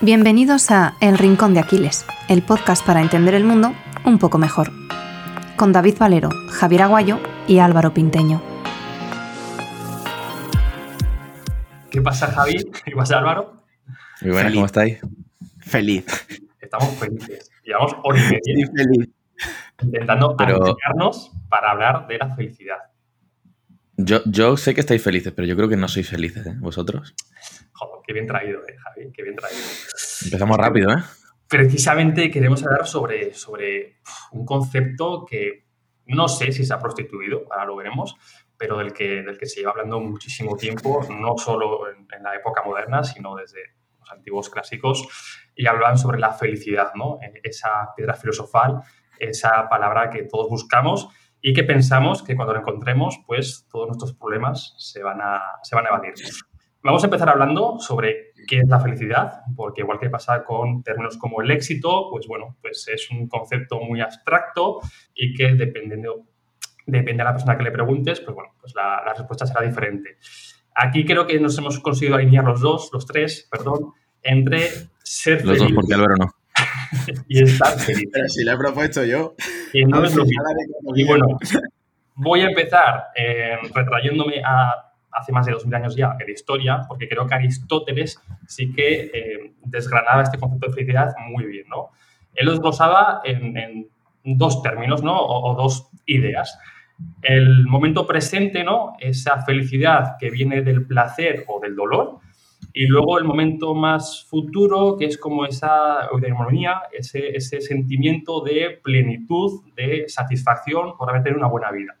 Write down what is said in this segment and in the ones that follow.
Bienvenidos a El Rincón de Aquiles, el podcast para entender el mundo un poco mejor. Con David Valero, Javier Aguayo y Álvaro Pinteño. ¿Qué pasa, Javi? ¿Qué pasa, Álvaro? Muy buenas, ¿cómo estáis? Feliz. Estamos felices. Llevamos hora y media feliz. intentando Pero- para hablar de la felicidad. Yo, yo sé que estáis felices, pero yo creo que no sois felices, ¿eh? ¿Vosotros? Joder, qué bien traído, eh, Javi, qué bien traído. Empezamos rápido, ¿eh? Precisamente queremos hablar sobre, sobre un concepto que no sé si se ha prostituido, ahora lo veremos, pero del que, del que se lleva hablando muchísimo tiempo, no solo en, en la época moderna, sino desde los antiguos clásicos, y hablan sobre la felicidad, ¿no? Eh, Esa piedra filosofal, esa palabra que todos buscamos y que pensamos que cuando la encontremos, pues todos nuestros problemas se van a, se van a evadir. Vamos a empezar hablando sobre qué es la felicidad, porque igual que pasa con términos como el éxito, pues bueno, pues es un concepto muy abstracto y que dependiendo, depende de la persona que le preguntes, pues bueno, pues la, la respuesta será diferente. Aquí creo que nos hemos conseguido alinear los dos, los tres, perdón, entre ser Los dos, feliz porque Álvaro no. Y. Pero si lo he propuesto yo. No es lo de Y bueno, voy a empezar eh, retrayéndome a hace más de 2000 años ya en la historia, porque creo que Aristóteles sí que eh, desgranaba este concepto de felicidad muy bien, ¿no? Él lo desglosaba en, en dos términos, ¿no? O, o dos ideas. El momento presente, ¿no? Esa felicidad que viene del placer o del dolor, y luego el momento más futuro, que es como esa eudemonía, ese, ese sentimiento de plenitud, de satisfacción por haber tenido una buena vida.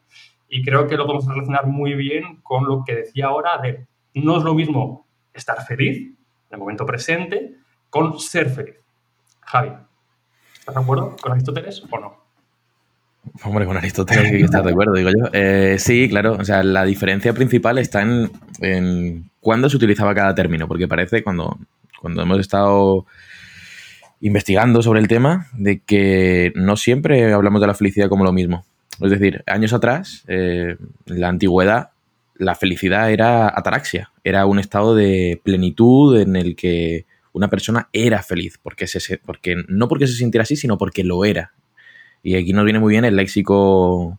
Y creo que lo podemos relacionar muy bien con lo que decía ahora de no es lo mismo estar feliz en el momento presente con ser feliz. Javi, ¿estás de acuerdo con Aristóteles o no? Hombre, con Aristóteles hay que estar de acuerdo, digo yo. Eh, sí, claro. O sea, la diferencia principal está en cuándo se utilizaba cada término, porque parece cuando, cuando hemos estado investigando sobre el tema de que no siempre hablamos de la felicidad como lo mismo. Es decir, años atrás, eh, en la antigüedad, la felicidad era ataraxia, era un estado de plenitud en el que una persona era feliz, porque, se, porque no porque se sintiera así, sino porque lo era. Y aquí nos viene muy bien el léxico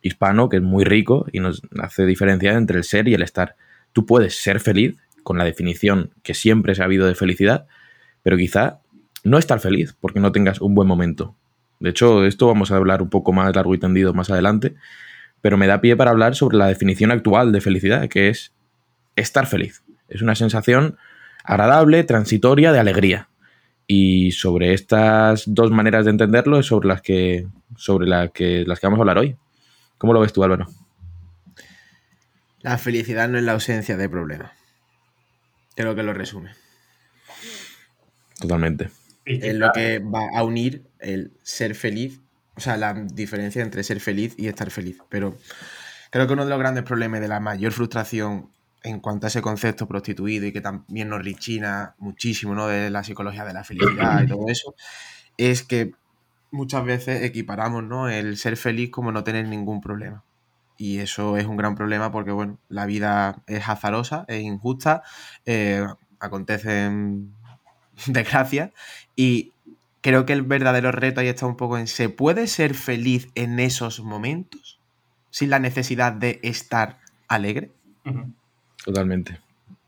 hispano, que es muy rico y nos hace diferenciar entre el ser y el estar. Tú puedes ser feliz con la definición que siempre se ha habido de felicidad, pero quizá no estar feliz porque no tengas un buen momento. De hecho, esto vamos a hablar un poco más largo y tendido más adelante, pero me da pie para hablar sobre la definición actual de felicidad, que es estar feliz. Es una sensación agradable, transitoria, de alegría. Y sobre estas dos maneras de entenderlo es sobre las que, sobre la que, las que vamos a hablar hoy. ¿Cómo lo ves tú, Álvaro? La felicidad no es la ausencia de problemas. Creo que lo resume. Totalmente. Y Es lo que va a unir el ser feliz, o sea, la diferencia entre ser feliz y estar feliz. Pero creo que uno de los grandes problemas de la mayor frustración en cuanto a ese concepto prostituido y que también nos richina muchísimo, ¿no? De la psicología de la felicidad y todo eso, es que muchas veces equiparamos, ¿no? El ser feliz como no tener ningún problema. Y eso es un gran problema porque, bueno, la vida es azarosa, es injusta, eh, acontecen desgracias y creo que el verdadero reto ahí está un poco en, ¿se puede ser feliz en esos momentos sin la necesidad de estar alegre? Totalmente.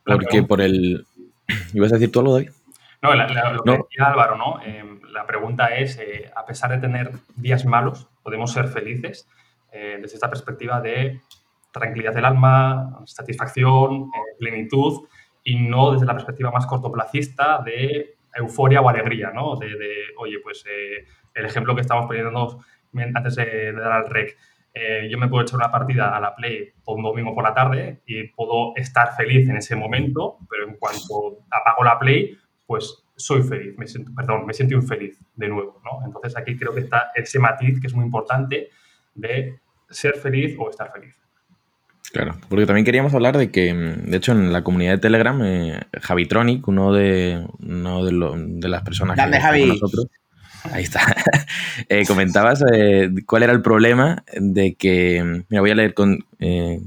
Porque por el... ¿Ibas a decir tú algo, David? No, la- la- lo que No. decía Álvaro, ¿no? Eh, la pregunta es, eh, a pesar de tener días malos, podemos ser felices eh, desde esta perspectiva de tranquilidad del alma, satisfacción, eh, plenitud, y no desde la perspectiva más cortoplacista de euforia o alegría, ¿no? De, de, oye, pues eh, el ejemplo que estamos poniendo antes de, de dar al rec. yo me puedo echar una partida a la Play un domingo por la tarde y puedo estar feliz en ese momento, pero en cuanto apago la Play, pues soy feliz, me siento, perdón, me siento infeliz de nuevo, ¿no? Entonces aquí creo que está ese matiz que es muy importante de ser feliz o estar feliz. Claro, porque también queríamos hablar de que, mm, de hecho, en la comunidad de Telegram, eh, Javitronic, uno de, uno de, lo- de las personas Grande, que está con Javi. nosotros, ahí está, eh, comentabas eh, cuál era el problema de que, mm, mira, voy a leer con, eh,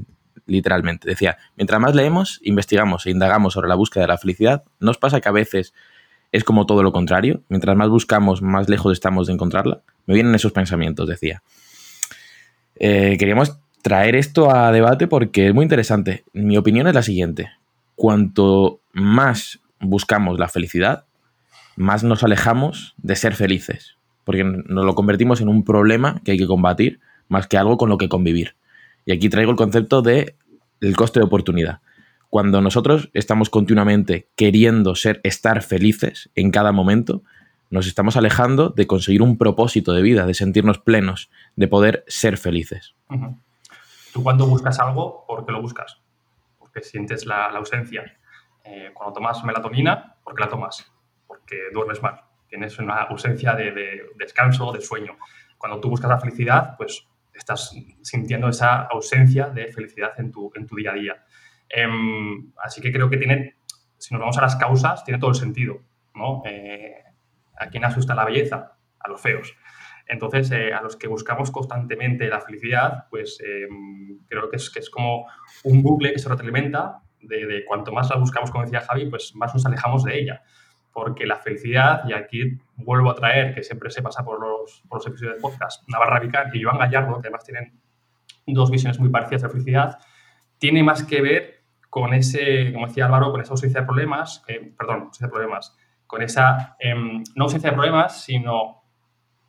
literalmente, decía, mientras más leemos, investigamos e indagamos sobre la búsqueda de la felicidad, nos pasa que a veces es como todo lo contrario. Mientras más buscamos, más lejos estamos de encontrarla. Me vienen esos pensamientos, decía. Eh, queríamos traer esto a debate porque es muy interesante. Mi opinión es la siguiente. Cuanto más buscamos la felicidad, más nos alejamos de ser felices. Porque nos lo convertimos en un problema que hay que combatir más que algo con lo que convivir. Y aquí traigo el concepto de el coste de oportunidad. Cuando nosotros estamos continuamente queriendo ser, estar felices en cada momento, nos estamos alejando de conseguir un propósito de vida, de sentirnos plenos, de poder ser felices. Tú cuando buscas algo, ¿por qué lo buscas? Porque sientes la, ausencia. Eh, cuando tomas melatonina, ¿por qué la tomas? Porque duermes mal. Tienes una ausencia de, de descanso, de sueño. Cuando tú buscas la felicidad, pues estás sintiendo esa ausencia de felicidad en tu, día a día. Em, así que creo que tiene, si nos vamos a las causas, tiene todo el sentido. ¿no? Eh, ¿A quién asusta la belleza? A los feos. Entonces, eh, a los que buscamos constantemente la felicidad, pues em, creo que es, que es como un bucle que se retroalimenta de, de, cuanto más la buscamos, como decía Javi, pues más nos alejamos de ella. Porque la felicidad, y aquí vuelvo a traer, que siempre se pasa por los, por los episodios de podcast, Navarra Vicar y Joan Gallardo, que además tienen dos visiones muy parecidas de felicidad, tiene más que ver con ese, como decía Álvaro, con esa ausencia de problemas, perdón, ausencia de problemas, con esa, em, no ausencia de problemas, sino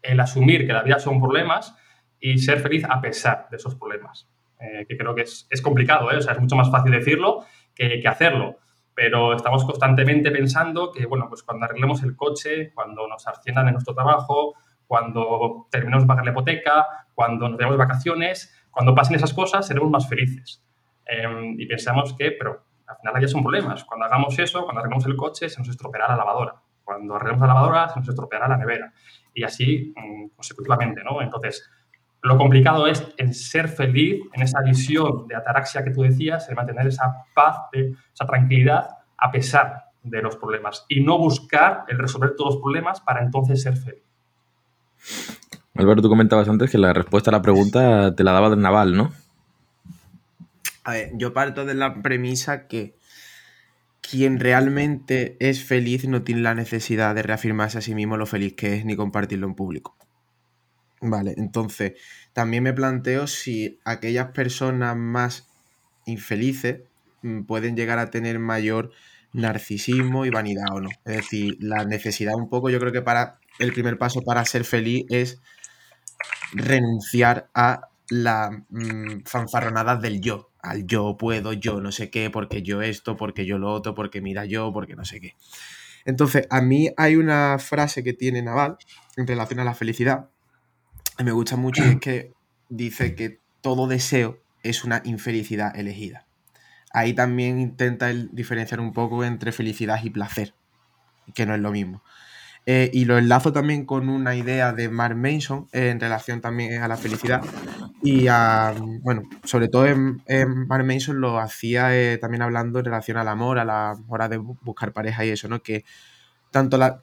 el asumir que la vida son problemas y ser feliz a pesar de esos problemas. Eh, que creo que es, es complicado, ¿eh? o sea, es mucho más fácil decirlo que, que, hacerlo, pero estamos constantemente pensando que, bueno, pues cuando arreglemos el coche, cuando nos asciendan en nuestro trabajo, cuando terminemos de pagar la hipoteca, cuando nos demos vacaciones, cuando pasen esas cosas, seremos más felices. Em, y pensamos que, pero al final ya son problemas. Cuando hagamos eso, cuando arreglemos el coche, se nos estropeará la lavadora. Cuando arreglemos la lavadora, se nos estropeará la nevera. Y así mm, consecutivamente, ¿no? Entonces, lo complicado es en ser feliz, en esa visión de ataraxia que tú decías, en mantener esa paz, esa tranquilidad a pesar de los problemas y no buscar el resolver todos los problemas para entonces ser feliz. Alberto, tú comentabas antes que la respuesta a la pregunta te la daba del Naval, ¿no? A ver, yo parto de la premisa que quien realmente es feliz no tiene la necesidad de reafirmarse a sí mismo lo feliz que es ni compartirlo en público. Vale, entonces también me planteo si aquellas personas más infelices mm, pueden llegar a tener mayor narcisismo y vanidad o no. Es decir, la necesidad un poco, yo creo que para el primer paso para ser feliz es renunciar a la mm, fanfarronada del yo, al yo puedo, yo no sé qué, porque yo esto, porque yo lo otro, porque mira yo, porque no sé qué. Entonces, a mí hay una frase que tiene Naval en relación a la felicidad, y me gusta mucho, y es que dice que todo deseo es una infelicidad elegida. Ahí también intenta diferenciar un poco entre felicidad y placer, que no es lo mismo. Eh, y lo enlazo también con una idea de Mark Mason en relación también a la felicidad. Y bueno, sobre todo en, Mason lo hacía eh, también hablando en relación al amor, a la hora de buscar pareja y eso, ¿no? Que tanto la.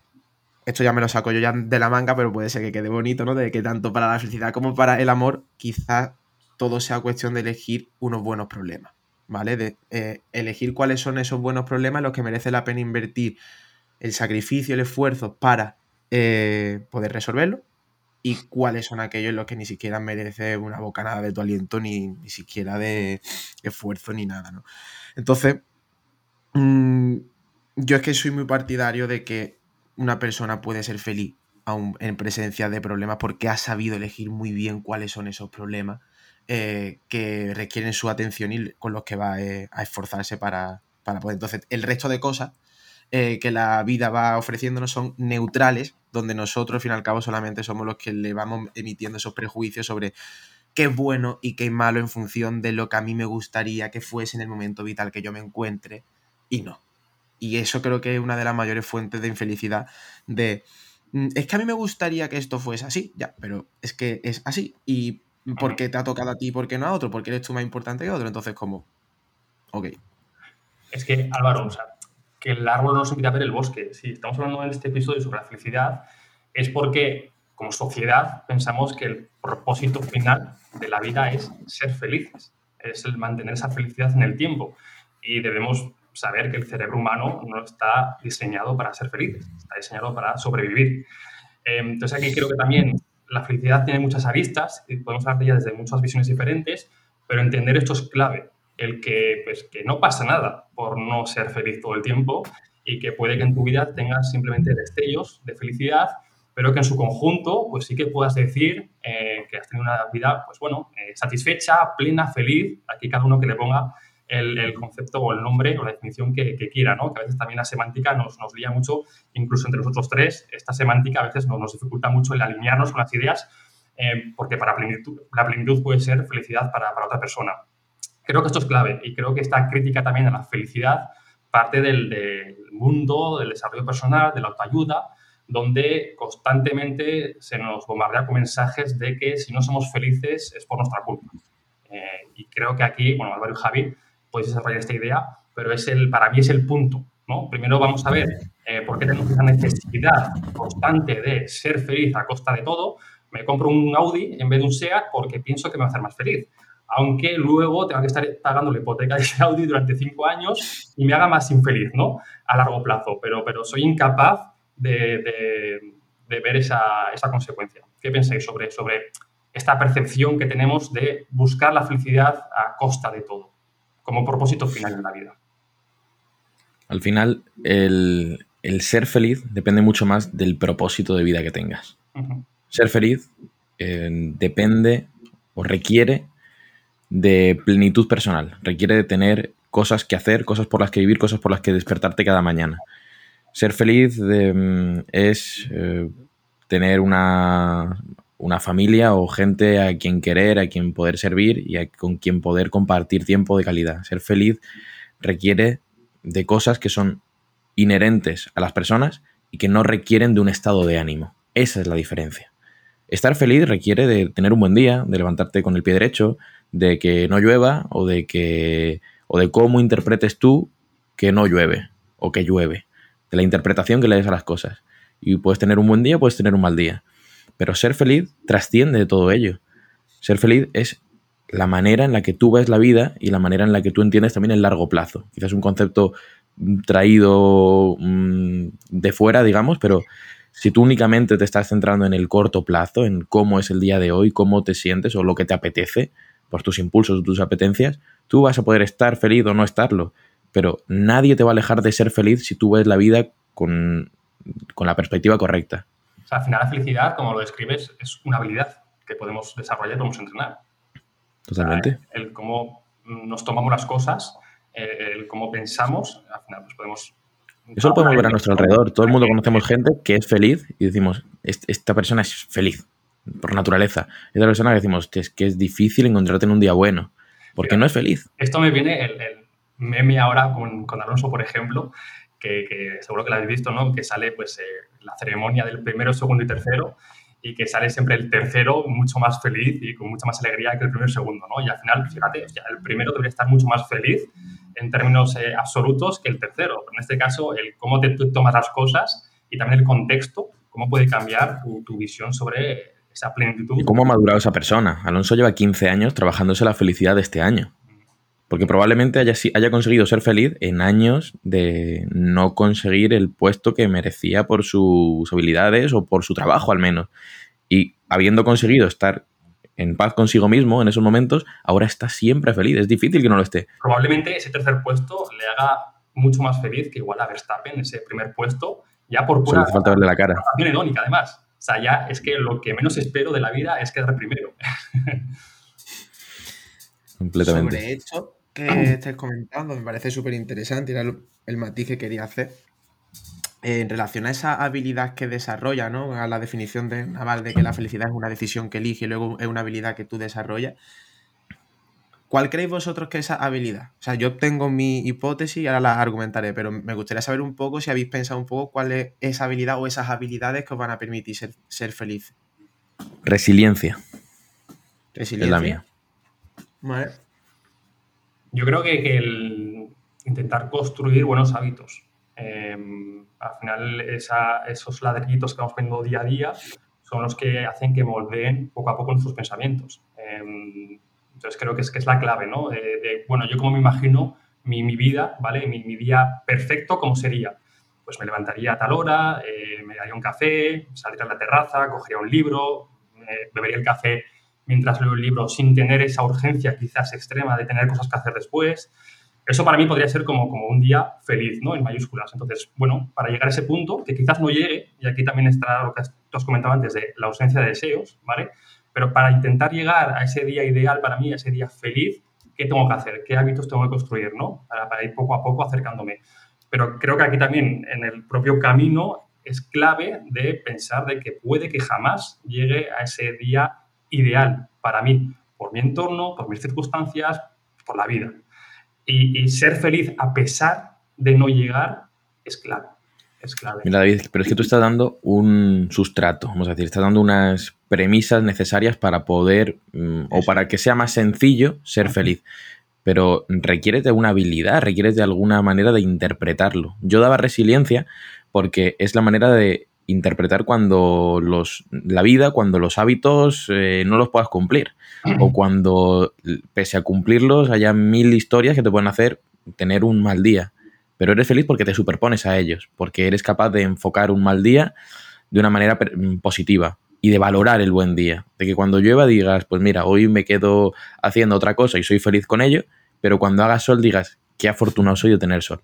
Esto ya me lo saco yo ya de la manga, pero puede ser que quede bonito, ¿no? De que tanto para la felicidad como para el amor, quizás todo sea cuestión de elegir unos buenos problemas, ¿vale? De eh, elegir cuáles son esos buenos problemas los que merece la pena invertir el sacrificio, el esfuerzo para eh, poder resolverlo y cuáles son aquellos en los que ni siquiera merece una bocanada de tu aliento, ni, ni siquiera de esfuerzo, ni nada, ¿no? Entonces, mm, yo es que soy muy partidario de que una persona puede ser feliz aún en presencia de problemas porque ha sabido elegir muy bien cuáles son esos problemas eh, que requieren su atención y con los que va eh, a esforzarse para, para poder. Entonces, el resto de cosas eh, que la vida va ofreciéndonos son neutrales, donde nosotros, al fin y al cabo, solamente somos los que le vamos emitiendo esos prejuicios sobre qué es bueno y qué es malo en función de lo que a mí me gustaría que fuese en el momento vital que yo me encuentre y no. Y eso creo que es una de las mayores fuentes de infelicidad de... Mm, es que a mí me gustaría que esto fuese así, ya, pero es que es así. ¿Y por qué te ha tocado a ti y por qué no a otro? Porque eres tú más importante que otro. Entonces, como... Ok. Es que, Álvaro, o sea, que el árbol no nos invita a ver el bosque. Si estamos hablando en este episodio sobre la felicidad, es porque como sociedad pensamos que el propósito final de la vida es ser felices, es el mantener esa felicidad en el tiempo. Y debemos saber que el cerebro humano no está diseñado para ser feliz, está diseñado para sobrevivir. Em, entonces aquí creo que también la felicidad tiene muchas aristas y podemos hablar de ella desde muchas visiones diferentes, pero entender esto es clave, el que, pues, que no pasa nada por no ser feliz todo el tiempo y que puede que en tu vida tengas simplemente destellos de felicidad, pero que en su conjunto, pues sí que puedas decir eh, que has tenido una vida, pues bueno, eh, satisfecha, plena, feliz. Aquí cada uno que le ponga el, concepto o el nombre o la definición que, quiera, ¿no? Que a veces también la semántica nos, nos lía mucho, incluso entre nosotros tres, esta semántica a veces nos, nos dificulta mucho el alinearnos con las ideas, eh, porque para la plenitud puede ser felicidad para, para otra persona. Creo que esto es clave y creo que esta crítica también a la felicidad parte del, mundo del desarrollo personal, de la autoayuda, donde constantemente se nos bombardea con mensajes de que si no somos felices es por nuestra culpa. Eh, y creo que aquí, bueno, Álvaro y Javi, podéis desarrollar esta idea, pero es el, para mí es el punto. ¿no? Primero vamos a ver eh, por qué tenemos esa necesidad constante de ser feliz a costa de todo. Me compro un Audi en vez de un SEAT porque pienso que me va a hacer más feliz. Aunque luego tenga que estar pagando la hipoteca de ese Audi durante cinco años y me haga más infeliz, ¿no? A largo plazo. Pero, pero soy incapaz de, ver esa, consecuencia. ¿Qué pensáis sobre, sobre esta percepción que tenemos de buscar la felicidad a costa de todo, como propósito final en la vida? Al final, el, ser feliz depende mucho más del propósito de vida que tengas. Ser feliz eh, depende o requiere de plenitud personal, requiere de tener cosas que hacer, cosas por las que vivir, cosas por las que despertarte cada mañana ser feliz mm, es eh, tener una, familia o gente a quien querer, a quien poder servir y con quien poder compartir tiempo de calidad. Ser feliz requiere de cosas que son inherentes a las personas y que no requieren de un estado de ánimo. Esa es la diferencia. Estar feliz requiere de tener un buen día, de levantarte con el pie derecho, de que no llueva o de que o de cómo interpretes tú que no llueve o que llueve de la interpretación que le des a las cosas. Y puedes tener un buen día, puedes tener un mal día. Pero ser feliz trasciende de todo ello. Ser feliz es la manera en la que tú ves la vida y la manera en la que tú entiendes también el largo plazo. Quizás un concepto traído mm, de fuera, digamos, pero si tú únicamente te estás centrando en el corto plazo, en cómo es el día de hoy, cómo te sientes o lo que te apetece, por tus impulsos tus apetencias, tú vas a poder estar feliz o no estarlo pero nadie te va a alejar de ser feliz si tú ves la vida con, la perspectiva correcta. O sea, al final la felicidad, como lo describes, es una habilidad que podemos desarrollar, podemos entrenar. Totalmente. el, cómo nos tomamos las cosas, el cómo pensamos, al final pues podemos... Eso lo podemos ver a nuestro alrededor. Todo el mundo conocemos gente que es feliz y decimos, esta persona es feliz por naturaleza. Y otra persona que decimos, es que es difícil encontrarte en un día bueno, porque no es feliz. Esto me viene el meme ahora con, con Alonso, por ejemplo, que, seguro que lo habéis visto, ¿no? Que sale pues eh, la ceremonia del primero, segundo y tercero y que sale siempre el tercero mucho más feliz y con mucha más alegría que el primero y segundo, ¿no? Y al final, fíjate, el primero debería estar mucho más feliz en términos eh, absolutos que el tercero. En este caso, el cómo te tomas las cosas y también el contexto, cómo puede cambiar tu, tu visión sobre esa plenitud. ¿Y cómo ha madurado esa persona? Alonso lleva 15 años trabajándose la felicidad de este año. Porque probablemente haya, haya conseguido ser feliz en años de no conseguir el puesto que merecía por sus habilidades o por su trabajo al menos. Y habiendo conseguido estar en paz consigo mismo en esos momentos, ahora está siempre feliz. Es difícil que no lo esté. Probablemente ese tercer puesto le haga mucho más feliz que igual a Verstappen, ese primer puesto, ya por pura... falta verle la cara. irónica, además. O sea, ya es que lo que menos espero de la vida es quedar primero. Completamente. Sobre hecho, que estés comentando me parece súper interesante, era el, matiz que quería hacer. en relación a esa habilidad que desarrolla, ¿no? A la definición de Naval de que la felicidad es una decisión que elige y luego es una habilidad que tú desarrollas. ¿Cuál creéis vosotros que es esa habilidad? O sea, yo tengo mi hipótesis y ahora la argumentaré, pero me gustaría saber un poco si habéis pensado un poco cuál es esa habilidad o esas habilidades que os van a permitir ser, ser felices. Resiliencia. Resiliencia. Es la mía. Vale. Yo creo que, el intentar construir buenos hábitos. Em, al final, esos ladrillitos que vamos poniendo día a día son los que hacen que moldeen poco a poco nuestros pensamientos. Em, entonces, creo que es, que es la clave, ¿no? De, bueno, yo como me imagino mi, vida, ¿vale? Mi, mi, día perfecto, ¿cómo sería? Pues me levantaría a tal hora, eh, me daría un café, saldría a la terraza, cogería un libro, bebería el café mientras leo el libro sin tener esa urgencia quizás extrema de tener cosas que hacer después. Eso para mí podría ser como, como un día feliz, ¿no? En mayúsculas. Entonces, bueno, para llegar a ese punto, que quizás no llegue, y aquí también está lo que tú has comentado antes de la ausencia de deseos, ¿vale? Pero para intentar llegar a ese día ideal para mí, a ese día feliz, ¿qué tengo que hacer? ¿Qué hábitos tengo que construir, ¿no? Para, ir poco a poco acercándome. Pero creo que aquí también, en el propio camino, es clave de pensar de que puede que jamás llegue a ese día ideal para mí, por mi entorno, por mis circunstancias, por la vida. Y, ser feliz a pesar de no llegar es clave. Es clave. David, pero es que tú estás dando un sustrato, vamos a decir, estás dando unas premisas necesarias para poder, mm, o para que sea más sencillo ser feliz. Pero requiere de una habilidad, requiere de alguna manera de interpretarlo. Yo daba resiliencia porque es la manera de interpretar cuando los, la vida, cuando los hábitos eh, no los puedas cumplir. O cuando pese a cumplirlos haya mil historias que te pueden hacer tener un mal día. Pero eres feliz porque te superpones a ellos, porque eres capaz de enfocar un mal día de una manera positiva y de valorar el buen día. De que cuando llueva digas, pues mira, hoy me quedo haciendo otra cosa y soy feliz con ello, pero cuando haga sol digas, qué afortunado soy de tener sol.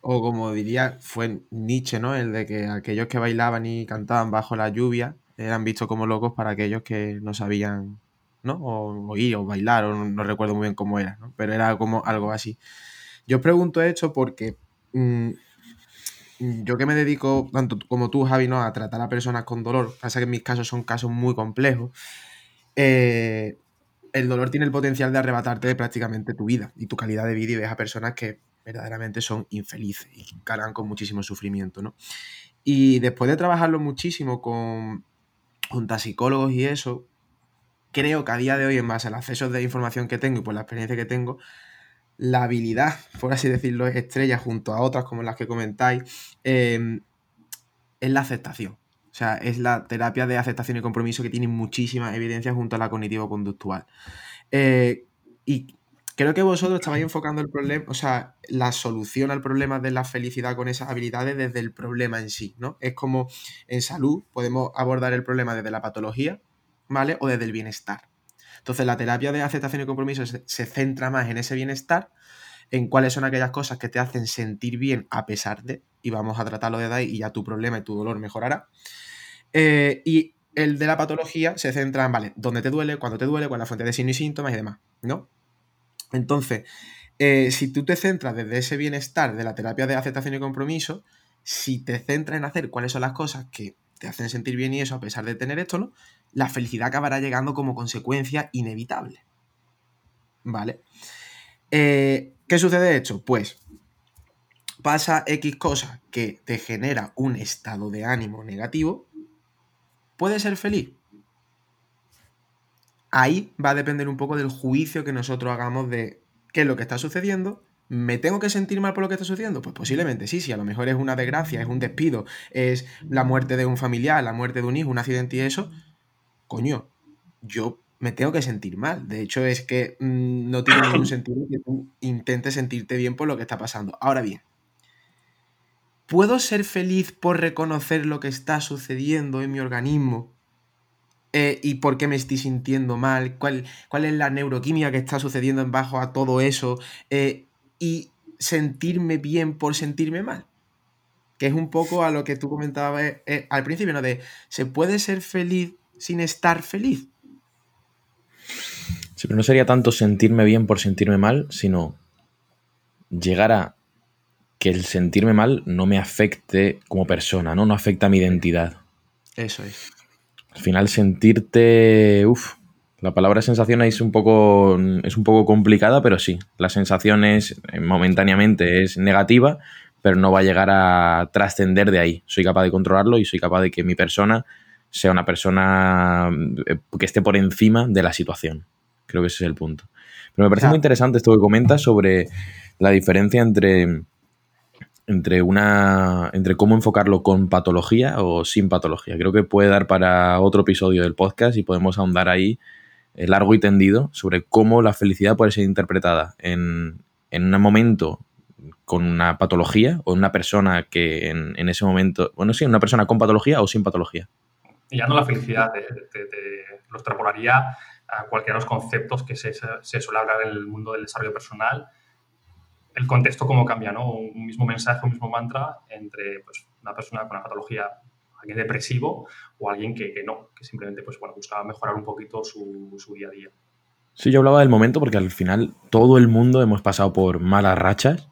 O como diría, fue Nietzsche, ¿no? El de que aquellos que bailaban y cantaban bajo la lluvia eran vistos como locos para aquellos que no sabían, ¿no? O oír o bailar, o no, recuerdo muy bien cómo era, ¿no? Pero era como algo así. Yo os pregunto esto porque mm, yo que me dedico, tanto como tú, Javi, ¿no? A tratar a personas con dolor, pasa que en mis casos son casos muy complejos, eh, el dolor tiene el potencial de arrebatarte prácticamente tu vida y tu calidad de vida y ves a personas que verdaderamente son infelices y cargan con muchísimo sufrimiento, ¿no? Y después de trabajarlo muchísimo con a psicólogos y eso, creo que a día de hoy, en base al acceso de información que tengo y por la experiencia que tengo, la habilidad, por así decirlo, es estrella junto a otras como las que comentáis, em, es la aceptación. O sea, es la terapia de aceptación y compromiso que tiene muchísima evidencia junto a la cognitivo-conductual. Eh, y Creo que vosotros estabais enfocando el problema, o sea, la solución al problema de la felicidad con esas habilidades desde el problema en sí, ¿no? Es como en salud podemos abordar el problema desde la patología, ¿vale? O desde el bienestar. Entonces, la terapia de aceptación y compromiso se, centra más en ese bienestar, en cuáles son aquellas cosas que te hacen sentir bien a pesar de, y vamos a tratarlo de ahí y ya tu problema y tu dolor mejorará. Eh, y el de la patología se centra en, vale, dónde te duele, cuándo te duele, cuál es la fuente de signos y síntomas y demás, ¿no? Entonces, eh, si tú te centras desde ese bienestar de la terapia de aceptación y compromiso, si te centras en hacer cuáles son las cosas que te hacen sentir bien y eso a pesar de tener esto, ¿no? La felicidad acabará llegando como consecuencia inevitable. ¿Vale? Eh, ¿Qué sucede esto? Pues pasa X cosa que te genera un estado de ánimo negativo, ¿puedes ser feliz? ahí va a depender un poco del juicio que nosotros hagamos de qué es lo que está sucediendo. ¿Me tengo que sentir mal por lo que está sucediendo? Pues posiblemente sí, sí, a lo mejor es una desgracia, es un despido, es la muerte de un familiar, la muerte de un hijo, un accidente y eso. Coño, yo me tengo que sentir mal. De hecho, es que mm, no tiene ningún sentido que tú intentes sentirte bien por lo que está pasando. Ahora bien, ¿puedo ser feliz por reconocer lo que está sucediendo en mi organismo eh, y por qué me estoy sintiendo mal, cuál, cuál es la neuroquímica que está sucediendo en bajo a todo eso, eh, y sentirme bien por sentirme mal. Que es un poco a lo que tú comentabas eh, al principio, ¿no? De, ¿se puede ser feliz sin estar feliz? Sí, pero no sería tanto sentirme bien por sentirme mal, sino llegar a que el sentirme mal no me afecte como persona, ¿no? No afecta a mi identidad. Eso es. Al final sentirte, uff, la palabra sensación es un poco es un poco complicada, pero sí, la sensación es eh, momentáneamente es negativa, pero no va a llegar a trascender de ahí. Soy capaz de controlarlo y soy capaz de que mi persona sea una persona eh, que esté por encima de la situación. Creo que ese es el punto. Pero me parece muy interesante esto que comentas sobre la diferencia entre entre una entre cómo enfocarlo con patología o sin patología. Creo que puede dar para otro episodio del podcast y podemos ahondar ahí largo y tendido sobre cómo la felicidad puede ser interpretada en, en un momento con una patología o en una persona que en, ese momento, bueno, sí, una persona con patología o sin patología. Y ya no la felicidad, te, lo extrapolaría a cualquiera de los conceptos que se, se, suele hablar en el mundo del desarrollo personal. El contexto cómo cambia, ¿no? Un mismo mensaje, un mismo mantra entre pues, una persona con una patología, depresivo o alguien que, no, que simplemente pues, bueno, buscaba mejorar un poquito su, día a día. Sí, yo hablaba del momento porque al final todo el mundo hemos pasado por malas rachas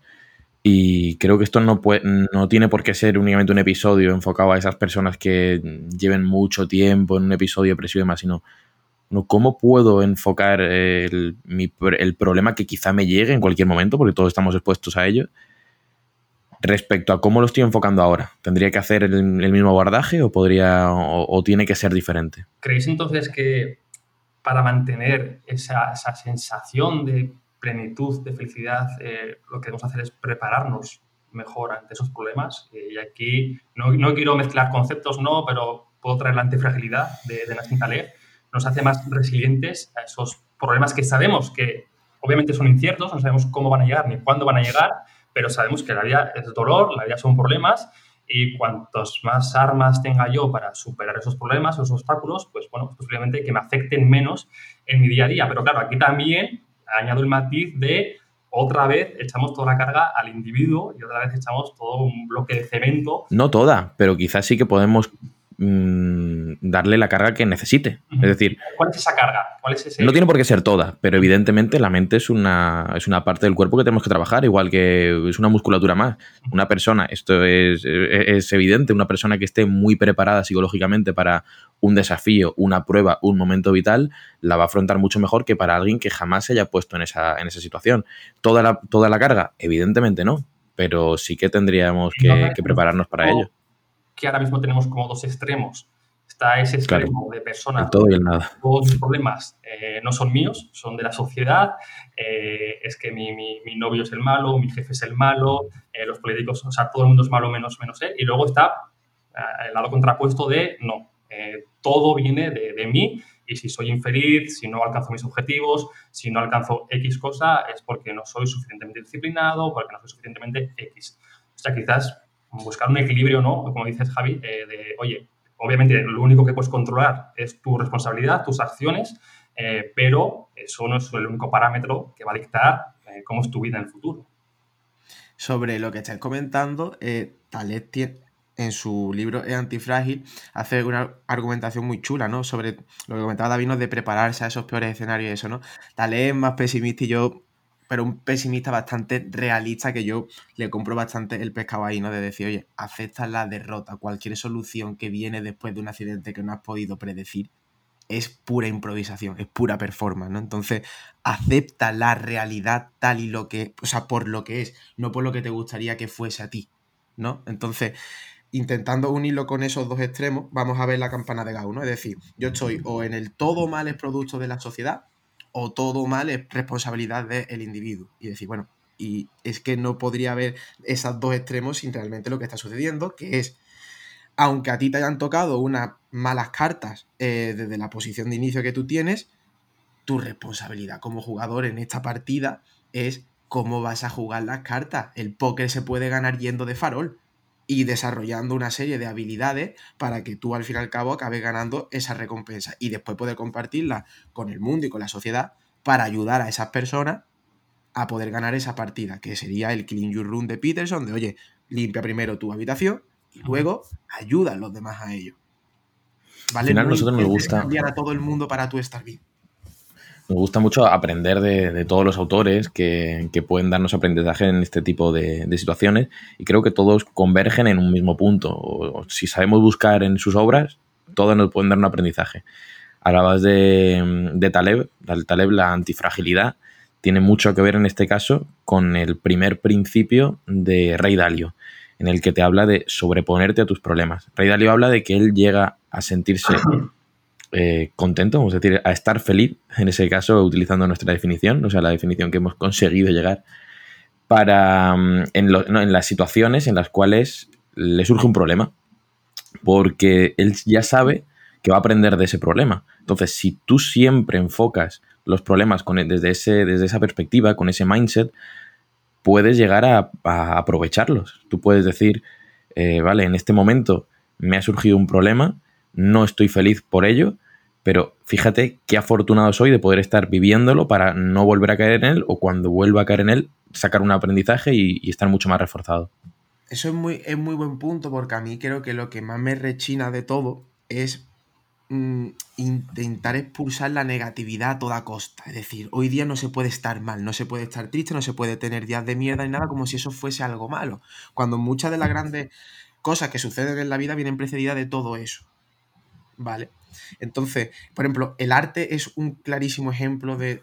y creo que esto no, puede, no tiene por qué ser únicamente un episodio enfocado a esas personas que lleven mucho tiempo en un episodio depresivo y demás, sino cómo puedo enfocar el, el, problema que quizá me llegue en cualquier momento, porque todos estamos expuestos a ello, respecto a cómo lo estoy enfocando ahora. ¿Tendría que hacer el, mismo abordaje o, podría, o tiene que ser diferente? ¿Creéis entonces que para mantener esa, esa sensación de plenitud, de felicidad, eh, lo que debemos hacer es prepararnos mejor ante esos problemas. Y aquí no, no, quiero mezclar conceptos, no, pero puedo traer la antifragilidad de, de Nassim Taleb. Nos hace más resilientes a esos problemas que sabemos que obviamente son inciertos, no sabemos cómo van a llegar ni cuándo van a llegar, pero sabemos que la vida es dolor, la vida son problemas y cuantos más armas tenga yo para superar esos problemas, esos obstáculos, pues bueno, posiblemente que me afecten menos en mi día a día. Pero claro, aquí también añado el matiz de otra vez echamos toda la carga al individuo y otra vez echamos todo un bloque de cemento. No toda, pero quizás sí que podemos Mm, darle la carga que necesite. Es decir, ¿cuál es esa carga? No tiene por qué ser toda, pero evidentemente la mente es una, es una parte del cuerpo que tenemos que trabajar, igual que es una musculatura más. Una persona, esto es, es evidente, una persona que esté muy preparada psicológicamente para un desafío, una prueba, un momento vital, la va a afrontar mucho mejor que para alguien que jamás se haya puesto en esa, en esa situación. ¿Toda la, ¿Toda la carga? Evidentemente no, pero sí que tendríamos que, que prepararnos para ello que ahora mismo tenemos como dos extremos. Está ese extremo de personas. todo y nada. Todos los problemas eh, no son míos, son de la sociedad. Eh, es que mi, mi, novio es el malo, mi jefe es el malo, eh, los políticos, o sea, todo el mundo es malo menos, menos él. Y luego está el lado contrapuesto de no, todo viene de, de mí y si soy infeliz, si no alcanzo mis objetivos, si no alcanzo X cosa, es porque no soy suficientemente disciplinado, porque no soy suficientemente X. O sea, quizás buscar un equilibrio, ¿no? Como dices, Javi, eh, de, oye, obviamente lo único que puedes controlar es tu responsabilidad, tus acciones, eh, pero eso no es el único parámetro que va a dictar eh, cómo es tu vida en el futuro. Sobre lo que estáis comentando, Talet en su libro Es antifrágil hace una argumentación muy chula, ¿no? Sobre lo que comentaba David, de prepararse a esos peores escenarios y eso, ¿no? Talet es más pesimista y yo pero un pesimista bastante realista que yo le compro bastante el pescado ahí, ¿no? De decir, oye, acepta la derrota, cualquier solución que viene después de un accidente que no has podido predecir es pura improvisación, es pura performance, ¿no? Entonces, acepta la realidad tal y lo que, o sea, por lo que es, no por lo que te gustaría que fuese a ti, ¿no? Entonces, intentando unirlo con esos dos extremos, vamos a ver la campana de Gauss, ¿no? Es decir, yo estoy o en el todo mal es producto de la sociedad, o todo mal es responsabilidad del individuo. Y decir, bueno, y es que no podría haber esos dos extremos sin realmente lo que está sucediendo, que es, aunque a ti te hayan tocado unas malas cartas eh, desde la posición de inicio que tú tienes, tu responsabilidad como jugador en esta partida es cómo vas a jugar las cartas. El póker se puede ganar yendo de farol y desarrollando una serie de habilidades para que tú al fin y al cabo acabes ganando esa recompensa y después poder compartirla con el mundo y con la sociedad para ayudar a esas personas a poder ganar esa partida, que sería el Clean Your Room de Peterson, de oye, limpia primero tu habitación y luego ayuda a los demás a ello. ¿Vale? Al final, nosotros nos gusta. Cambiar a todo el mundo para tú estar bien. Me gusta mucho aprender de, todos los autores que, pueden darnos aprendizaje en este tipo de, situaciones y creo que todos convergen en un mismo punto. O, si sabemos buscar en sus obras, todos nos pueden dar un aprendizaje. Hablabas de, de Taleb, Taleb, la antifragilidad, tiene mucho que ver en este caso con el primer principio de Rey Dalio, en el que te habla de sobreponerte a tus problemas. Rey Dalio habla de que él llega a sentirse eh, contento, vamos a decir, a estar feliz, en ese caso, utilizando nuestra definición, o sea, la definición que hemos conseguido llegar, para mm, en, las situaciones en las cuales le surge un problema, porque él ya sabe que va a aprender de ese problema. Entonces, si tú siempre enfocas los problemas ese, desde esa perspectiva, con ese mindset, puedes llegar a, aprovecharlos. Tú puedes decir, eh, vale, en este momento me ha surgido un problema, no estoy feliz por ello, pero fíjate qué afortunado soy de poder estar viviéndolo para no volver a caer en él o cuando vuelva a caer en él, sacar un aprendizaje y, y estar mucho más reforzado. Eso es muy, es muy buen punto porque a mí creo que lo que más me rechina de todo es mm, intentar expulsar la negatividad a toda costa. Es decir, hoy día no se puede estar mal, no se puede estar triste, no se puede tener días de mierda ni nada como si eso fuese algo malo. Cuando muchas de las grandes cosas que suceden en la vida vienen precedidas de todo eso. ¿Vale? Entonces, por ejemplo, el arte es un clarísimo ejemplo de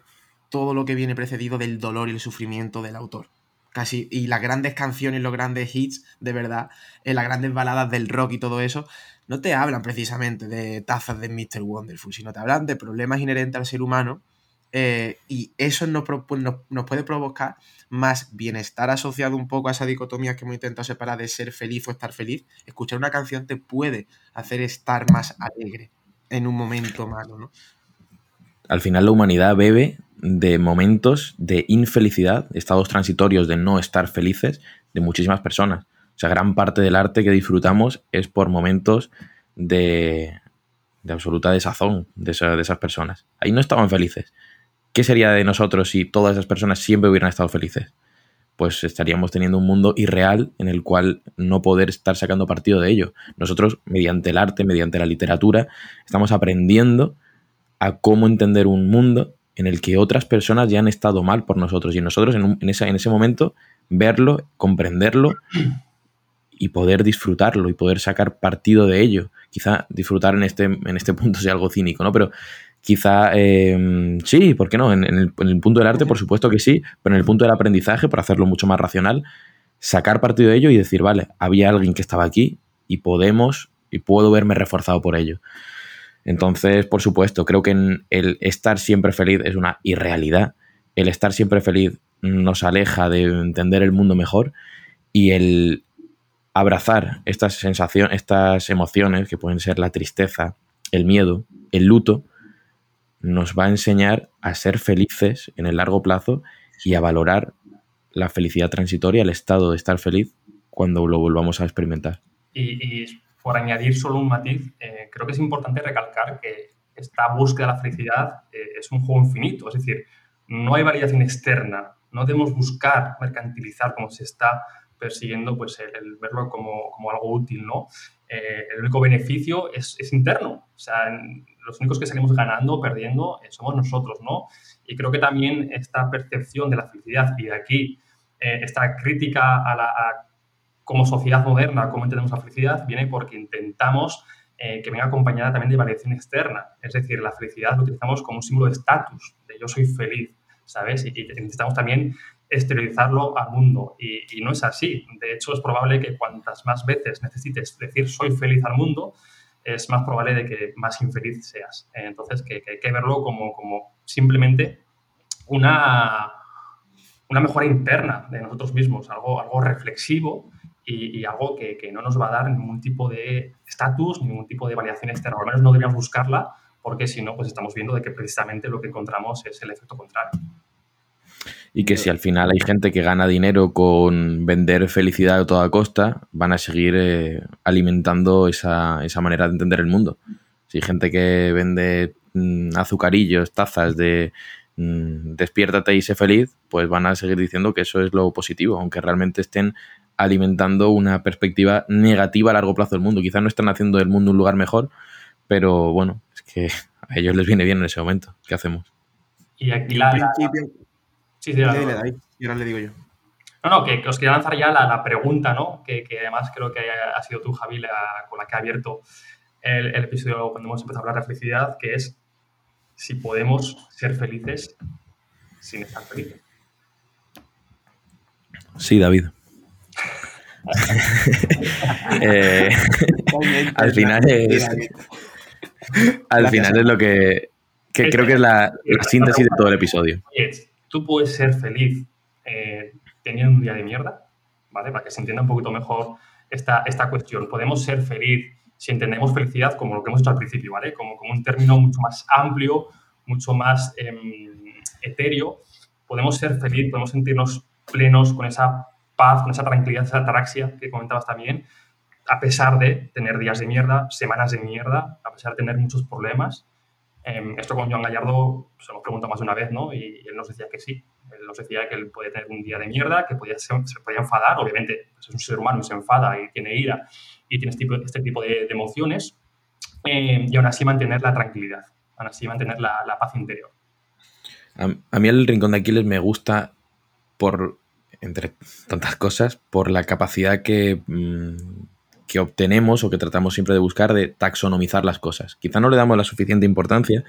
todo lo que viene precedido del dolor y el sufrimiento del autor casi, y las grandes canciones, los grandes hits, de verdad, en las grandes baladas del rock y todo eso, no te hablan precisamente de tazas de Mr. Wonderful, sino te hablan de problemas inherentes al ser humano eh, y eso pues, nos, nos, puede provocar más bienestar asociado un poco a esa dicotomía que hemos intentado separar de ser feliz o estar feliz. Escuchar una canción te puede hacer estar más alegre en un momento malo, ¿no? Al final la humanidad bebe de momentos de infelicidad, estados transitorios de no estar felices de muchísimas personas. O sea, gran parte del arte que disfrutamos es por momentos de, de absoluta desazón de, de esas personas. Ahí no estaban felices. ¿Qué sería de nosotros si todas esas personas siempre hubieran estado felices? Pues estaríamos teniendo un mundo irreal en el cual no poder estar sacando partido de ello. Nosotros, mediante el arte, mediante la literatura, estamos aprendiendo a cómo entender un mundo en el que otras personas ya han estado mal por nosotros y nosotros en, en, ese, en ese momento verlo, comprenderlo y poder disfrutarlo y poder sacar partido de ello. Quizá disfrutar en este, en este punto sea algo cínico, ¿no? Pero quizá eh, sí, ¿por qué no? En, el, en, punto del arte, por supuesto que sí, pero en el punto del aprendizaje, para hacerlo mucho más racional, sacar partido de ello y decir, vale, había alguien que estaba aquí y podemos y puedo verme reforzado por ello. Entonces, por supuesto, creo que el estar siempre feliz es una irrealidad. El estar siempre feliz nos aleja de entender el mundo mejor y el abrazar estas sensaciones, estas emociones que pueden ser la tristeza, el miedo, el luto, nos va a enseñar a ser felices en el largo plazo y a valorar la felicidad transitoria, el estado de estar feliz cuando lo volvamos a experimentar. Y, por añadir solo un matiz, eh, creo que es importante recalcar que esta búsqueda de la felicidad eh, es un juego infinito, es decir, no hay variación externa, no debemos buscar mercantilizar como se está persiguiendo pues el, verlo como, como, algo útil, ¿no? Eh, el único beneficio es, es, interno, o sea, los únicos que salimos ganando perdiendo somos nosotros, ¿no? Y creo que también esta percepción de la felicidad y de aquí esta crítica a la, a como sociedad moderna, cómo entendemos la felicidad, viene porque intentamos eh, que venga acompañada también de variación externa. Es decir, la felicidad lo utilizamos como un símbolo de estatus, de yo soy feliz, ¿sabes? Y, necesitamos también exteriorizarlo al mundo. Y, no es así. De hecho, es probable que cuantas más veces necesites decir soy feliz al mundo, es más probable de que más infeliz seas. entonces, que, que, hay que verlo como, como simplemente una, una mejora interna de nosotros mismos, algo, algo reflexivo y, algo que, que, no nos va a dar ningún tipo de estatus, ningún tipo de variación externa. Al menos no deberíamos buscarla porque si no, pues estamos viendo de que precisamente lo que encontramos es el efecto contrario. Y que si al final hay gente que gana dinero con vender felicidad a toda costa, van a seguir eh, alimentando esa, esa, manera de entender el mundo. Si hay gente que vende mm, azucarillos, tazas de mm, despiértate y sé feliz, pues van a seguir diciendo que eso es lo positivo, aunque realmente estén alimentando una perspectiva negativa a largo plazo del mundo. Quizás no están haciendo del mundo un lugar mejor, pero bueno, es que a ellos les viene bien en ese momento. ¿Qué hacemos? Y aquí la... Sí, sí, la... y ahora le digo yo. No, no, que, os quería lanzar ya la, pregunta, ¿no? Que, que, además creo que ha sido tú, Javi, la, con la que ha abierto el, el, episodio cuando hemos empezado a hablar de felicidad, que es si podemos ser felices sin estar felices. Sí, David. Eh, al final es. Al final es lo que, creo que es la, síntesis de todo el episodio. Tú puedes ser feliz eh, teniendo un día de mierda, ¿vale? Para que se entienda un poquito mejor esta, esta cuestión. Podemos ser feliz si entendemos felicidad como lo que hemos hecho al principio, ¿vale? Como, como un término mucho más amplio, mucho más em, etéreo. Podemos ser feliz, podemos sentirnos plenos, con esa paz, con esa tranquilidad, esa ataraxia que comentabas también, a pesar de tener días de mierda, semanas de mierda, a pesar de tener muchos problemas. Em, esto con Joan Gallardo se lo preguntado más de una vez, ¿no? Y él nos decía que sí. Él nos decía que él podía tener un día de mierda, que podía se podía enfadar, obviamente pues es un ser humano y se enfada y tiene ira y tiene este tipo, este tipo de, emociones, em, y aún así mantener la tranquilidad, aún así mantener la, la paz interior. A, mí el Rincón de Aquiles me gusta por, entre tantas cosas, por la capacidad que... Mm, que obtenemos o que tratamos siempre de buscar de taxonomizar las cosas. Quizá no le damos la suficiente importancia,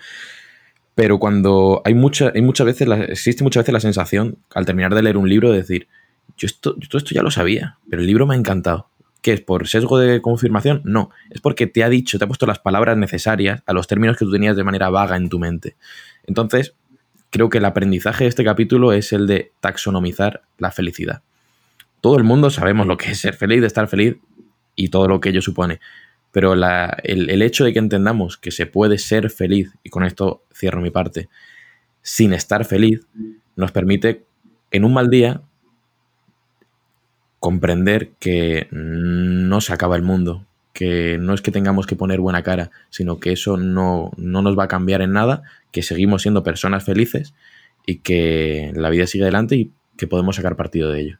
pero cuando hay, mucha, hay muchas veces, existe muchas veces la sensación, al terminar de leer un libro, de decir, yo esto, todo esto ya lo sabía, pero el libro me ha encantado. ¿Qué es? ¿Por sesgo de confirmación? No, es porque te ha dicho, te ha puesto las palabras necesarias a los términos que tú tenías de manera vaga en tu mente. Entonces, creo que el aprendizaje de este capítulo es el de taxonomizar la felicidad. Todo el mundo sabemos lo que es ser feliz, de estar feliz, y todo lo que ello supone. Pero el, hecho de que entendamos que se puede ser feliz, y con esto cierro mi parte, sin estar feliz, nos permite en un mal día comprender que no se acaba el mundo, que no es que tengamos que poner buena cara, sino que eso no, no, nos va a cambiar en nada, que seguimos siendo personas felices y que la vida sigue adelante y que podemos sacar partido de ello.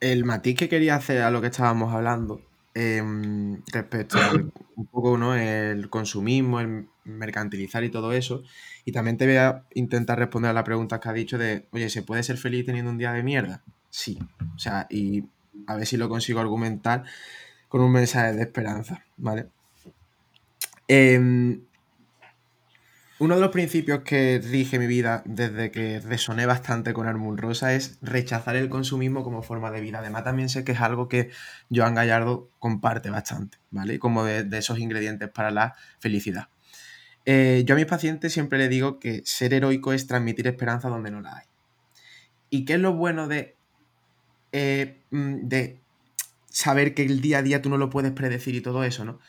El matiz que quería hacer a lo que estábamos hablando em, respecto al un poco ¿no? el consumismo, el mercantilizar y todo eso. Y también te voy a intentar responder a la pregunta que ha dicho de, oye, ¿se puede ser feliz teniendo un día de mierda? Sí. O sea, y a ver si lo consigo argumentar con un mensaje de esperanza, ¿vale? Eh, uno de los principios que rige mi vida desde que resoné bastante con Armul Rosa es rechazar el consumismo como forma de vida. Además, también sé que es algo que Joan Gallardo comparte bastante, ¿vale? Como de, esos ingredientes para la felicidad. Eh, yo a mis pacientes siempre le digo que ser heroico es transmitir esperanza donde no la hay. ¿Y qué es lo bueno de, eh, mm, de saber que el día a día tú no lo puedes predecir y todo eso, ¿no?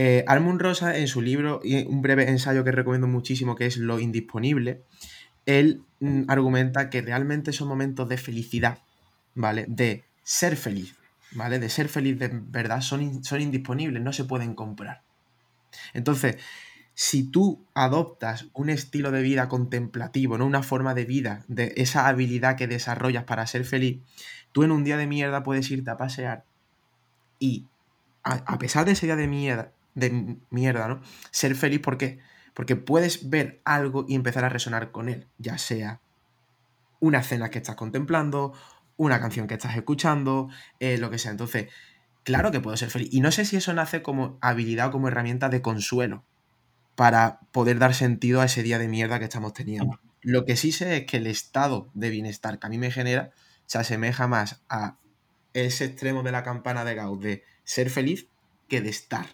Eh, Rosa, en su libro, y un breve ensayo que recomiendo muchísimo, que es Lo Indisponible, él mm, argumenta que realmente son momentos de felicidad, ¿vale? De ser feliz, ¿vale? De ser feliz de verdad, son, son indisponibles, no se pueden comprar. Entonces, si tú adoptas un estilo de vida contemplativo, ¿no? Una forma de vida, de esa habilidad que desarrollas para ser feliz, tú en un día de mierda puedes irte a pasear y a pesar de ese día de mierda, de mierda, ¿no? Ser feliz, ¿por qué? Porque puedes ver algo y empezar a resonar con él, ya sea una escena que estás contemplando, una canción que estás escuchando, eh, lo que sea. Entonces, claro que puedo ser feliz. Y no sé si eso nace como habilidad o como herramienta de consuelo para poder dar sentido a ese día de mierda que estamos teniendo. Lo que sí sé es que el estado de bienestar que a mí me genera se asemeja más a ese extremo de la campana de Gauss de ser feliz que de estar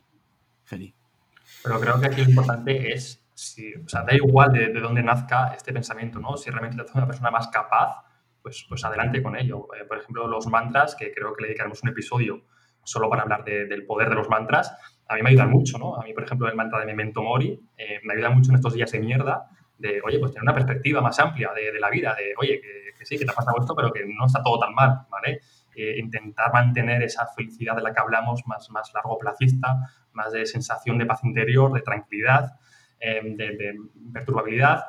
Pero creo que aquí lo importante es, si, o sea, da igual de, de, dónde nazca este pensamiento, ¿no? Si realmente te hace una persona más capaz, pues, pues adelante con ello. Eh, por ejemplo, los mantras, que creo que le dedicaremos un episodio solo para hablar del poder de los mantras, a mí me ayudan mucho, ¿no? A mí, por ejemplo, el mantra de Memento Mori eh, me ayuda mucho en estos días de mierda, de, oye, pues tener una perspectiva más amplia de, de la vida, de, oye, que, que, sí, que te ha pasado esto, pero que no está todo tan mal, ¿vale? Eh, intentar mantener esa felicidad de la que hablamos más, más largo plazista, más de sensación de paz interior, de tranquilidad, em, de, perturbabilidad,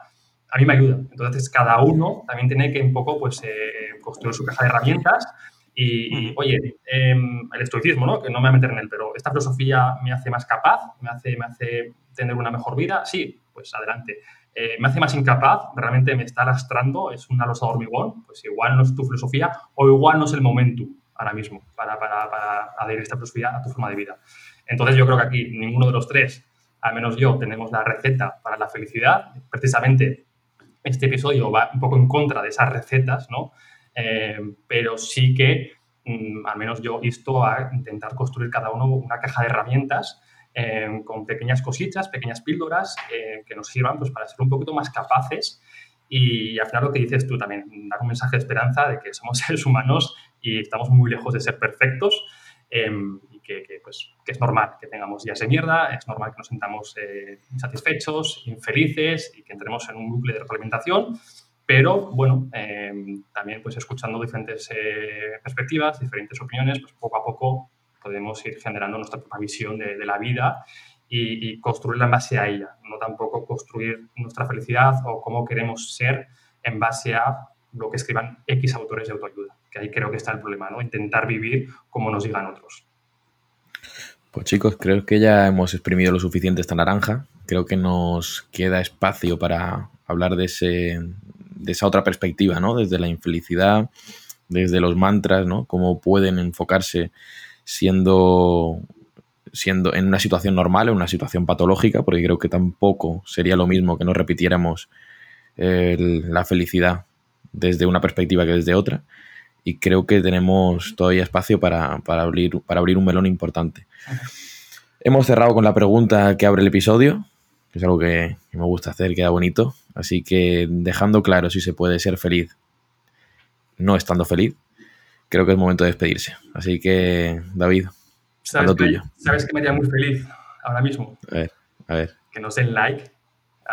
a mí me ayuda. Entonces, cada uno también tiene que un poco pues, eh, construir su caja de herramientas y, oye, em, el estoicismo, ¿no? que no me voy a meter en él, pero esta filosofía me hace más capaz, me hace, me hace tener una mejor vida, sí, pues adelante. Eh, me hace más incapaz, realmente me está lastrando, es una losa de hormigón, pues igual no es tu filosofía o igual no es el momento ahora mismo para, para, para adherir esta filosofía a tu forma de vida. Entonces yo creo que aquí ninguno de los tres, al menos yo, tenemos la receta para la felicidad. Precisamente este episodio va un poco en contra de esas recetas, ¿no? Eh, pero sí que, mm, al menos yo, insto a intentar construir cada uno una caja de herramientas eh, con pequeñas cositas, pequeñas píldoras eh, que nos sirvan pues, para ser un poquito más capaces. Y al final lo que dices tú también, dar un mensaje de esperanza de que somos seres humanos y estamos muy lejos de ser perfectos em, y que, pues, que, es normal que tengamos días de mierda, es normal que nos sintamos eh, insatisfechos, infelices y que entremos en un bucle de retroalimentación, pero bueno, también pues escuchando diferentes perspectivas, diferentes opiniones, pues poco a poco podemos ir generando nuestra propia visión de, la vida y, construirla en base a ella, no tampoco construir nuestra felicidad o cómo queremos ser en base a lo que escriban X autores de autoayuda, que ahí creo que está el problema, ¿no? Intentar vivir como nos digan otros. Pues chicos, creo que ya hemos exprimido lo suficiente esta naranja. Creo que nos queda espacio para hablar de, ese, de esa otra perspectiva, ¿no? Desde la infelicidad, desde los mantras, ¿no? Cómo pueden enfocarse siendo, siendo en una situación normal, en una situación patológica, porque creo que tampoco sería lo mismo que no repitiéramos la felicidad desde una perspectiva que desde otra. Y creo que tenemos todavía espacio para, abrir, para abrir un melón importante. Hemos cerrado con la pregunta que abre el episodio, que es algo que, me gusta hacer, queda bonito. Así que dejando claro si se puede ser feliz no estando feliz, creo que es momento de despedirse. Así que, David, ¿sabes, lo tuyo. ¿Sabes que me haría muy feliz ahora mismo? A ver, a ver. Que nos den like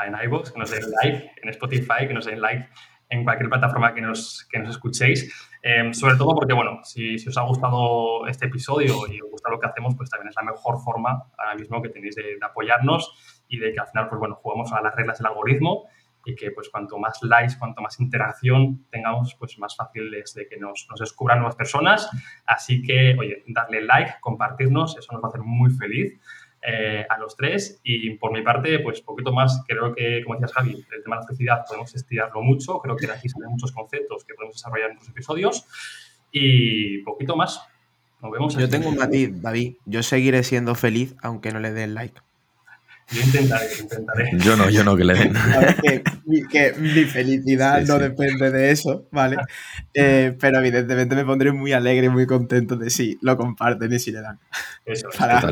en iVoox, que nos den like en Spotify, que nos den like en cualquier plataforma que nos, que nos escuchéis. Em, sobre todo porque, bueno, si, si, os ha gustado este episodio y os gusta lo que hacemos, pues también es la mejor forma ahora mismo que tenéis de, de apoyarnos y de que al final, pues bueno, jugamos a las reglas del algoritmo y que pues cuanto más likes, cuanto más interacción tengamos, pues más fácil es de que nos, nos descubran nuevas personas. Así que, oye, darle like, compartirnos, eso nos va a hacer muy feliz. Eh, a los tres y por mi parte, pues poquito más, creo que, como decías Javi, el tema de la felicidad podemos estirarlo mucho, creo que de aquí salen muchos conceptos que podemos desarrollar en otros episodios y poquito más. Nos vemos. Yo tengo un matiz, David, yo seguiré siendo feliz aunque no le den like. Yo intentaré, intentaré. Yo no, yo no que le den. que, que, mi felicidad no depende de eso, ¿vale? Eh, pero evidentemente me pondré muy alegre y muy contento de si lo comparten y si le dan. Eso, para,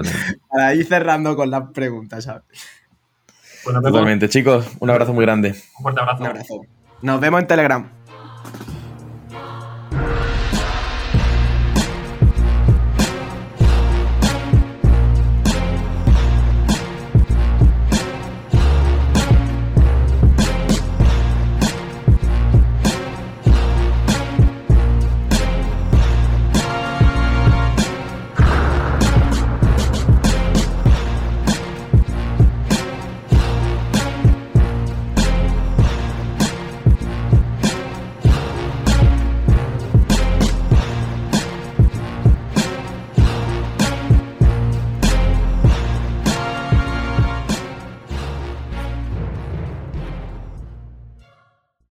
para, ir cerrando con las preguntas, ¿sabes? Totalmente, chicos. Un abrazo muy grande. Un fuerte abrazo. Un abrazo. Nos vemos en Telegram.